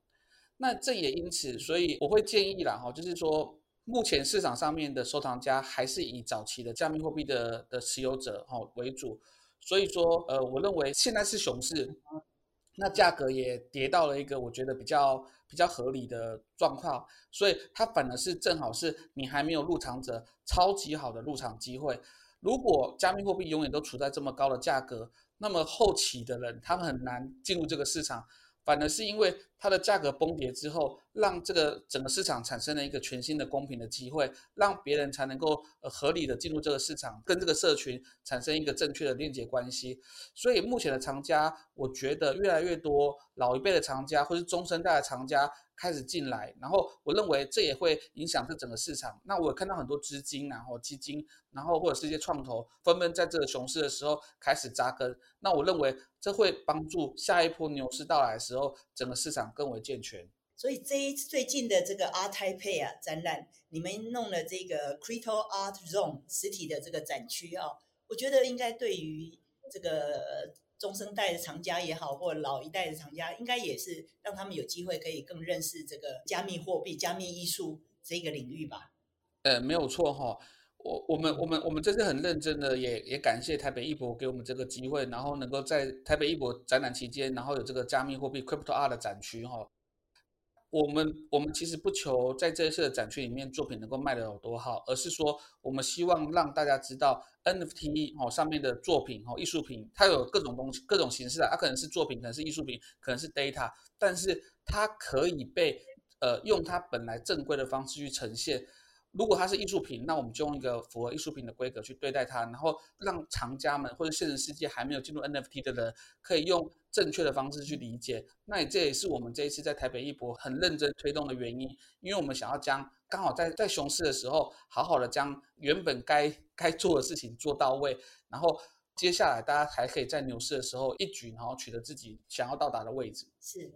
那这也因此，所以我会建议啦，哈，就是说，目前市场上面的收藏家还是以早期的加密货币的的持有者哈为主。所以说，呃，我认为现在是熊市，那价格也跌到了一个我觉得比较比较合理的状况，所以它反而是正好是你还没有入场者超级好的入场机会。如果加密货币永远都处在这么高的价格，那么后期的人他们很难进入这个市场。反而是因为它的价格崩跌之后，让这个整个市场产生了一个全新的公平的机会，让别人才能够呃合理的进入这个市场，跟这个社群产生一个正确的链接关系。所以目前的藏家，我觉得越来越多老一辈的藏家或是中生代的藏家开始进来，然后我认为这也会影响这整个市场。那我看到很多资金，然后基金，然后或者是一些创投纷纷在这个熊市的时候开始扎根。那我认为。这会帮助下一波牛市到来的时候，整个市场更为健全。所以这一最近的这个 Art Taipei 啊展览，你们弄了这个 Crypto Art Zone 实体的这个展区啊，我觉得应该对于这个中生代的藏家也好，或老一代的藏家，应该也是让他们有机会可以更认识这个加密货币、加密艺术这个领域吧。呃，没有错哈。我我们我们我们这次很认真的，也也感谢台北艺博给我们这个机会，然后能够在台北艺博展览期间，然后有这个加密货币 Crypto Art 的展区哈。我们我们其实不求在这一次的展区里面作品能够卖得有多好，而是说我们希望让大家知道 NFT 哦上面的作品哦艺术品，它有各种东西各种形式啊，它可能是作品，可能是艺术品，可能是 data，但是它可以被呃用它本来正规的方式去呈现。如果它是艺术品，那我们就用一个符合艺术品的规格去对待它，然后让藏家们或者现实世界还没有进入 NFT 的人，可以用正确的方式去理解。那也这也是我们这一次在台北艺博很认真推动的原因，因为我们想要将刚好在在熊市的时候，好好的将原本该该做的事情做到位，然后接下来大家还可以在牛市的时候一举然后取得自己想要到达的位置。是，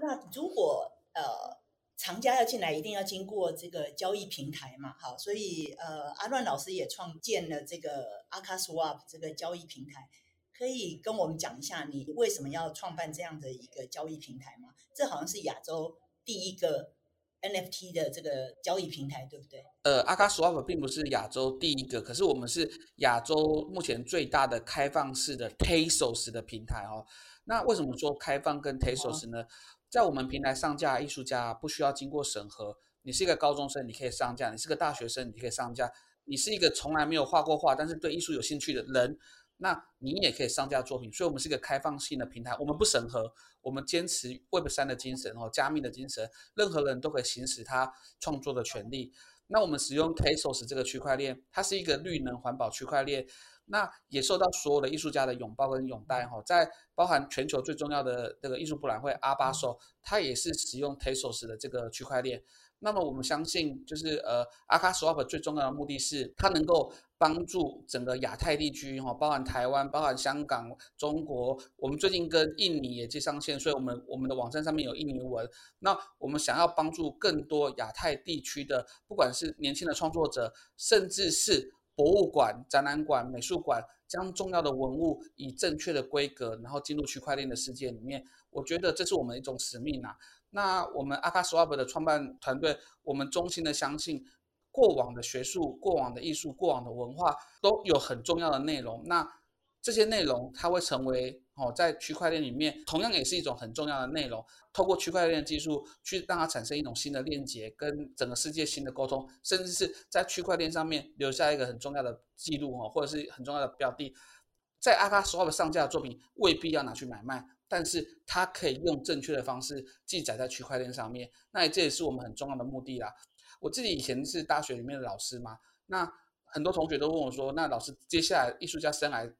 那如果呃。藏家要进来，一定要经过这个交易平台嘛，好，所以呃，阿乱老师也创建了这个 akaSwap 这个交易平台，可以跟我们讲一下你为什么要创办这样的一个交易平台吗？这好像是亚洲第一个 NFT 的这个交易平台，对不对？呃，akaSwap 并不是亚洲第一个，可是我们是亚洲目前最大的开放式的 TESOS 的平台哦。那为什么说开放跟 TESOS 呢？哦在我们平台上架艺术家不需要经过审核。你是一个高中生，你可以上架；你是个大学生，你可以上架；你是一个从来没有画过画，但是对艺术有兴趣的人，那你也可以上架作品。所以，我们是一个开放性的平台，我们不审核，我们坚持 Web 三的精神哦，加密的精神，任何人都可以行使他创作的权利。那我们使用 Tezos 这个区块链，它是一个绿能环保区块链。那也受到所有的艺术家的拥抱跟拥戴哈，在包含全球最重要的这个艺术博览会阿巴索，它也是使用 Tezos 的这个区块链。那么我们相信，就是呃，akaSwap 最重要的目的是它能够帮助整个亚太地区哈，包含台湾、包含香港、中国。我们最近跟印尼也接上线，所以我们我们的网站上面有印尼文。那我们想要帮助更多亚太地区的，不管是年轻的创作者，甚至是。博物馆、展览馆、美术馆将重要的文物以正确的规格，然后进入区块链的世界里面。我觉得这是我们一种使命啊。那我们 akaswa 的创办团队，我们衷心的相信，过往的学术、过往的艺术、过往的文化都有很重要的内容。那这些内容它会成为。哦，在区块链里面，同样也是一种很重要的内容。透过区块链技术，去让它产生一种新的链接，跟整个世界新的沟通，甚至是在区块链上面留下一个很重要的记录哦，或者是很重要的标的。在 akaSwap 上架作品未必要拿去买卖，但是它可以用正确的方式记载在区块链上面。那这也是我们很重要的目的啦。我自己以前是大学里面的老师嘛，那很多同学都问我说：“那老师，接下来艺术家生来，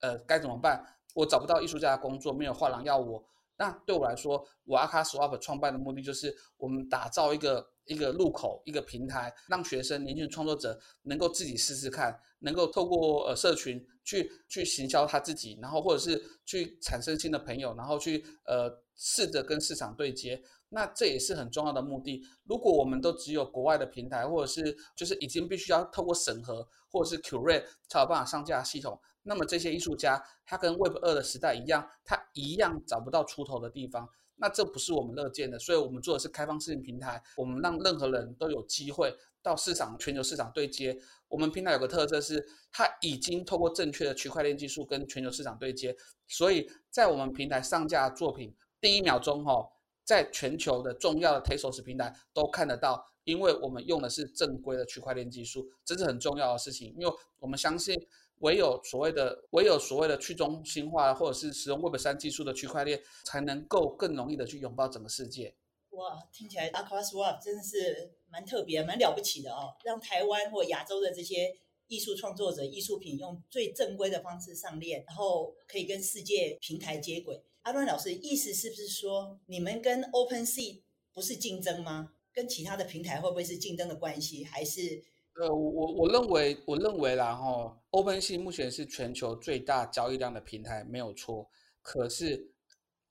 呃，该怎么办？”我找不到艺术家的工作，没有画廊要我。那对我来说，我 akaSwap 创办的目的就是，我们打造一个一个入口，一个平台，让学生、年轻创作者能够自己试试看，能够透过呃社群去去行销他自己，然后或者是去产生新的朋友，然后去呃试着跟市场对接。那这也是很重要的目的。如果我们都只有国外的平台，或者是就是已经必须要透过审核或者是 curate 才有办法上架系统。那么这些艺术家，他跟 Web 二的时代一样，他一样找不到出头的地方。那这不是我们乐见的。所以我们做的是开放式平台，我们让任何人都有机会到市场全球市场对接。我们平台有个特色是，它已经透过正确的区块链技术跟全球市场对接，所以在我们平台上架作品，第一秒钟哈、在全球的重要的 Tezos 平台都看得到，因为我们用的是正规的区块链技术，这是很重要的事情，因为我们相信。唯有所谓的唯有所谓的去中心化，或者是使用 Web 三技术的区块链，才能够更容易的去拥抱整个世界。哇，听起来 Aqua Swap 真的是蛮特别、蛮了不起的哦！让台湾或亚洲的这些艺术创作者、艺术品用最正规的方式上链，然后可以跟世界平台接轨。阿乱老师意思是不是说，你们跟 OpenSea 不是竞争吗？跟其他的平台会不会是竞争的关系，还是？呃，我我认为，我认为啦，哈，Open 系目前是全球最大交易量的平台，没有错。可是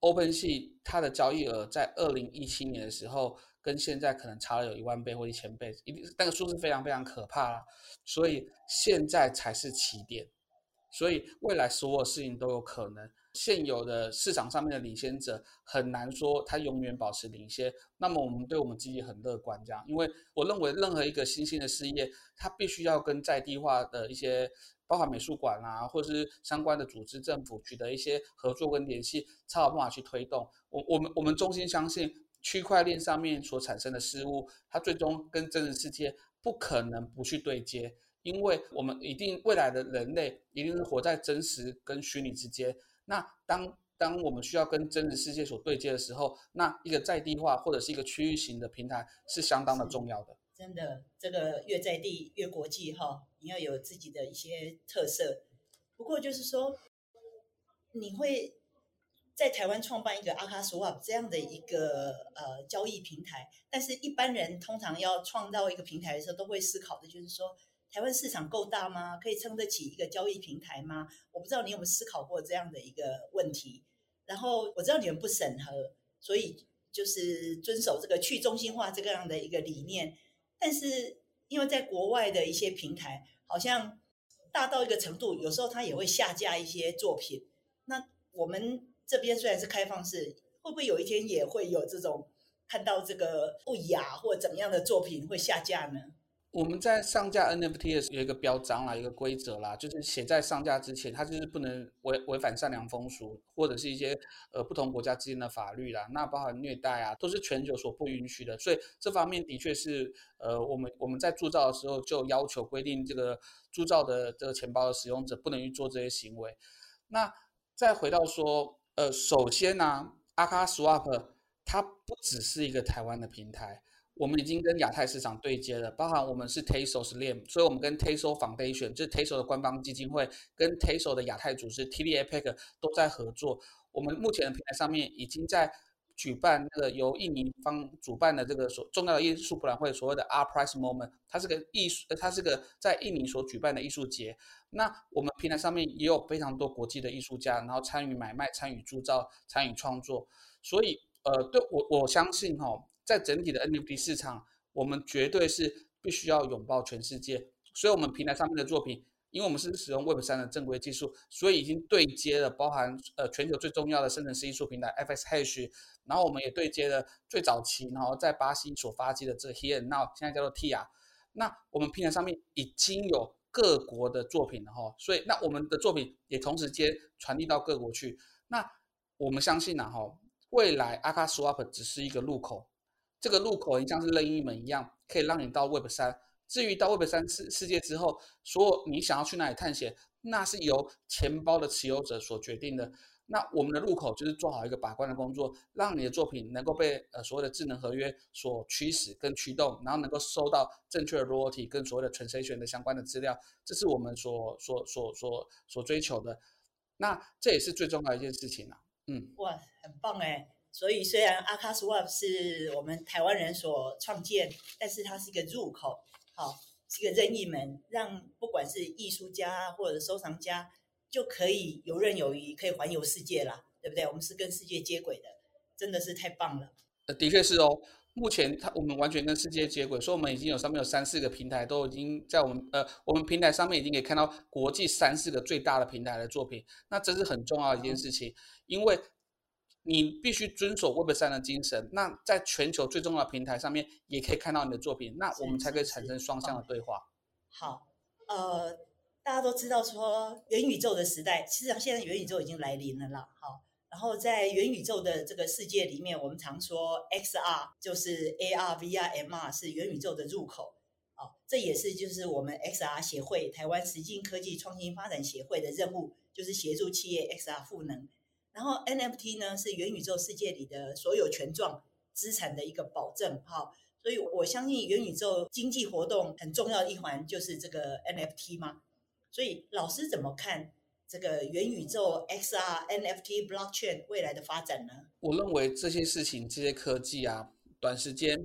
，Open 系它的交易额在二零一七年的时候，跟现在可能差了有一万倍或一千倍，一定那个数字非常非常可怕啦。所以现在才是起点，所以未来所有事情都有可能。现有的市场上面的领先者很难说他永远保持领先，那么我们对我们自己很乐观，这样，因为我认为任何一个新兴的事业，它必须要跟在地化的一些，包含美术馆啊，或者是相关的组织、政府取得一些合作跟联系，才有办法去推动。我我们我们衷心相信，区块链上面所产生的事物，它最终跟真实世界不可能不去对接，因为我们一定未来的人类一定是活在真实跟虚拟之间。那当当我们需要跟真实世界所对接的时候，那一个在地化或者是一个区域型的平台是相当的重要的。真的，这个越在地越国际哈，你要有自己的一些特色。不过就是说，你会在台湾创办一个 Aqua Swap 这样的一个呃交易平台，但是一般人通常要创造一个平台的时候，都会思考的就是说。台湾市场够大吗？可以撑得起一个交易平台吗？我不知道你有没有思考过这样的一个问题。然后我知道你们不审核，所以就是遵守这个去中心化这个样的一个理念。但是因为在国外的一些平台，好像大到一个程度，有时候它也会下架一些作品。那我们这边虽然是开放式，会不会有一天也会有这种看到这个不雅或怎么样的作品会下架呢？我们在上架 NFT 的时候有一个标章啦，一个规则啦，就是写在上架之前，它就是不能违违反善良风俗，或者是一些呃不同国家之间的法律啦，那包含虐待啊，都是全球所不允许的。所以这方面的确是呃，我们我们在铸造的时候就要求规定，这个铸造的这个钱包的使用者不能去做这些行为。那再回到说，呃，首先呢，啊，Aqua Swap 它不只是一个台湾的平台。我们已经跟亚太市场对接了，包含我们是 Tezos Lim，所以我们跟 Tezos Foundation，就是 Tezos 的官方基金会，跟 Tezos 的亚太组织 TD APEC 都在合作。我们目前的平台上面已经在举办那个由印尼方主办的这个所重要的艺术博览会，所谓的 Art Prize Moment，它是个艺术，它是个在印尼所举办的艺术节。那我们平台上面也有非常多国际的艺术家，然后参与买卖、参与铸造、参与创作。所以，呃，对我我相信哈、在整体的 NFT 市场，我们绝对是必须要拥抱全世界。所以，我们平台上面的作品，因为我们是使用 Web 三的正规技术，所以已经对接了包含呃全球最重要的生成式艺术平台 FS Hash，然后我们也对接了最早期，然后在巴西所发迹的这 Here Now，现在叫做 TIA。那我们平台上面已经有各国的作品了哈，所以那我们的作品也同时间传递到各国去。那我们相信呐哈，未来 Aqua Swap 只是一个入口。这个入口，像是任意门一样，可以让你到 Web 三。至于到 Web 三世世界之后，所有你想要去哪里探险，那是由钱包的持有者所决定的。那我们的入口就是做好一个把关的工作，让你的作品能够被呃所谓的智能合约所驱使跟驱动，然后能够收到正确的 royalty 跟所谓的 transaction 的相关的资料，这是我们所所所所所追求的。那这也是最重要一件事情啊。嗯，哇，很棒哎。所以，虽然 Aqua Swap 是我们台湾人所创建，但是它是一个入口，好，是一个任意门，让不管是艺术家或者收藏家就可以游刃有余，可以环游世界啦，对不对？我们是跟世界接轨的，真的是太棒了。呃，的确是哦。目前它我们完全跟世界接轨，所以我们已经有上面有三四个平台都已经在我们呃我们平台上面已经可以看到国际三四个最大的平台的作品，那这是很重要的一件事情，因为。你必须遵守 Web 三的精神。那在全球最重要的平台上面，也可以看到你的作品，那我们才可以产生双向的对话。好，呃，大家都知道说元宇宙的时代，其实现在元宇宙已经来临了啦。好，然后在元宇宙的这个世界里面，我们常说 XR 就是 AR、VR、MR 是元宇宙的入口。哦，这也是就是我们 XR 协会台湾实境科技创新发展协会的任务，就是协助企业 XR 赋能。然后 NFT 呢是元宇宙世界里的所有权状资产的一个保证。好。所以我相信元宇宙经济活动很重要的一环就是这个 NFT 嘛。所以老师怎么看这个元宇宙 XR NFT Blockchain 未来的发展呢？我认为这些事情、这些科技啊，短时间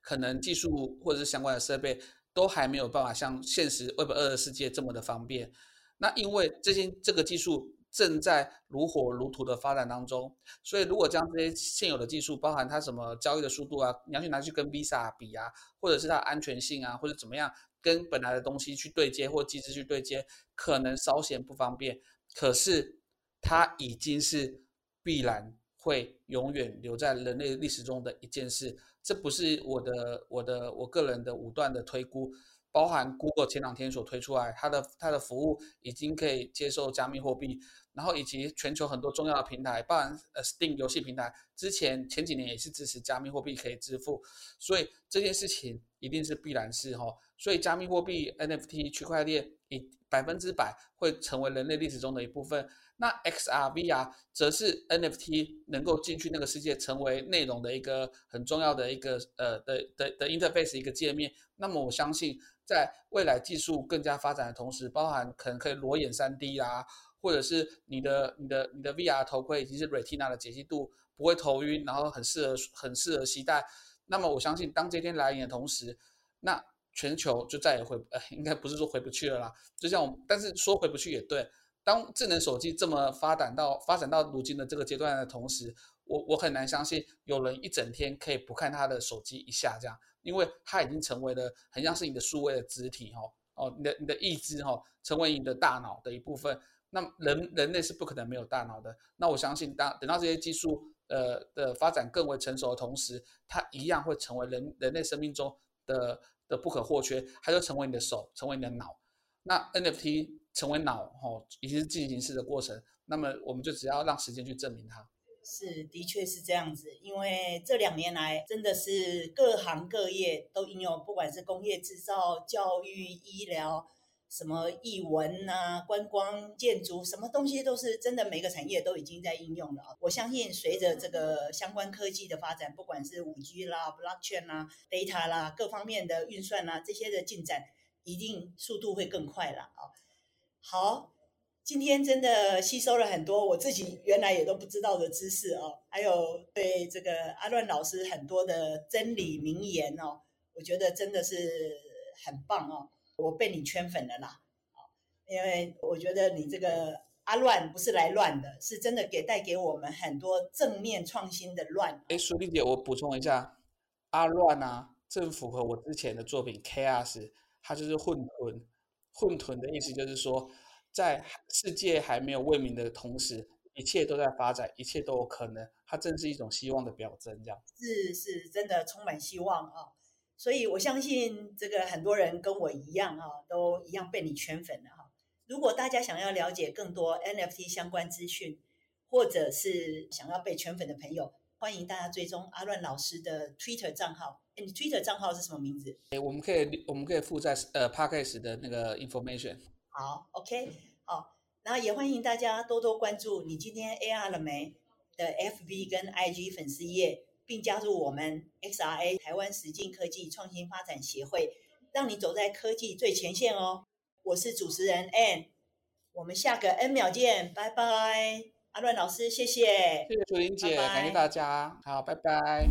可能技术或者是相关的设备都还没有办法像现实 Web 二的世界这么的方便。那因为这些这个技术。正在如火如荼的发展当中，所以如果将这些现有的技术，包含它什么交易的速度啊，你要去拿去跟 Visa 比啊，或者是它安全性啊，或者怎么样跟本来的东西去对接或机制去对接，可能稍显不方便。可是它已经是必然会永远留在人类历史中的一件事，这不是我的我的我个人的武断的推估。包含 Google 前两天所推出来，它的它的服务已经可以接受加密货币，然后以及全球很多重要的平台，包含呃 Steam 游戏平台，之前前几年也是支持加密货币可以支付，所以这件事情一定是必然是哈，所以加密货币 NFT 区块链以百分之百会成为人类历史中的一部分。那 XR VR 则是 NFT 能够进去那个世界，成为内容的一个很重要的一个呃的的的 interface 一个界面。那么我相信。在未来技术更加发展的同时，包含可能可以裸眼 3D 啊，或者是你的你的你的 VR 头盔已经是 Retina 的解析度，不会头晕，然后很适合很适合携带。那么我相信，当这天来临的同时，那全球就再也回呃，应该不是说回不去了啦。就像我，但是说回不去也对。当智能手机这么发展到发展到如今的这个阶段的同时，我我很难相信有人一整天可以不看他的手机一下这样。因为它已经成为了很像是你的数位的肢体哈哦，你的你的意志哈，成为你的大脑的一部分。那人人类是不可能没有大脑的。那我相信当等到这些技术呃的发展更为成熟的同时，它一样会成为人人类生命中的的不可或缺。它就成为你的手，成为你的脑。那 NFT 成为脑哈，已经是进行式的过程。那么我们就只要让时间去证明它。是，的确是这样子，因为这两年来真的是各行各业都应用，不管是工业制造、教育、医疗，什么艺文啊、观光、建筑，什么东西都是真的，每个产业都已经在应用了。我相信随着这个相关科技的发展，不管是五 G 啦、Blockchain 啦、Data 啦，各方面的运算啦，这些的进展，一定速度会更快了啊。好。今天真的吸收了很多我自己原来也都不知道的知识哦，还有对这个阿乱老师很多的真理名言哦，我觉得真的是很棒哦，我被你圈粉了啦，因为我觉得你这个阿乱不是来乱的，是真的给带给我们很多正面创新的乱。哎，淑丽姐，我补充一下，阿乱啊，正符合我之前的作品 K R S，它就是混沌，混沌的意思就是说。在世界还没有未明的同时，一切都在发展，一切都有可能。它正是一种希望的表征，这样。是是，真的充满希望啊！所以我相信这个很多人跟我一样啊，都一样被你圈粉了哈。如果大家想要了解更多 NFT 相关资讯，或者是想要被圈粉的朋友，欢迎大家追踪阿乱老师的 Twitter 账号。你 Twitter 账号是什么名字？诶，我们可以我们可以附在呃 Podcast 的那个 information。好，OK，好，然后也欢迎大家多多关注你今天 AR 了没的 FB 跟 IG 粉丝页，并加入我们 XRA 台湾实境科技创新发展协会，让你走在科技最前线哦。我是主持人 Ann，我们下个 N 秒见，拜拜。阿乱老师，谢谢，谢谢楚玲姐，拜拜，感谢大家，好，拜拜。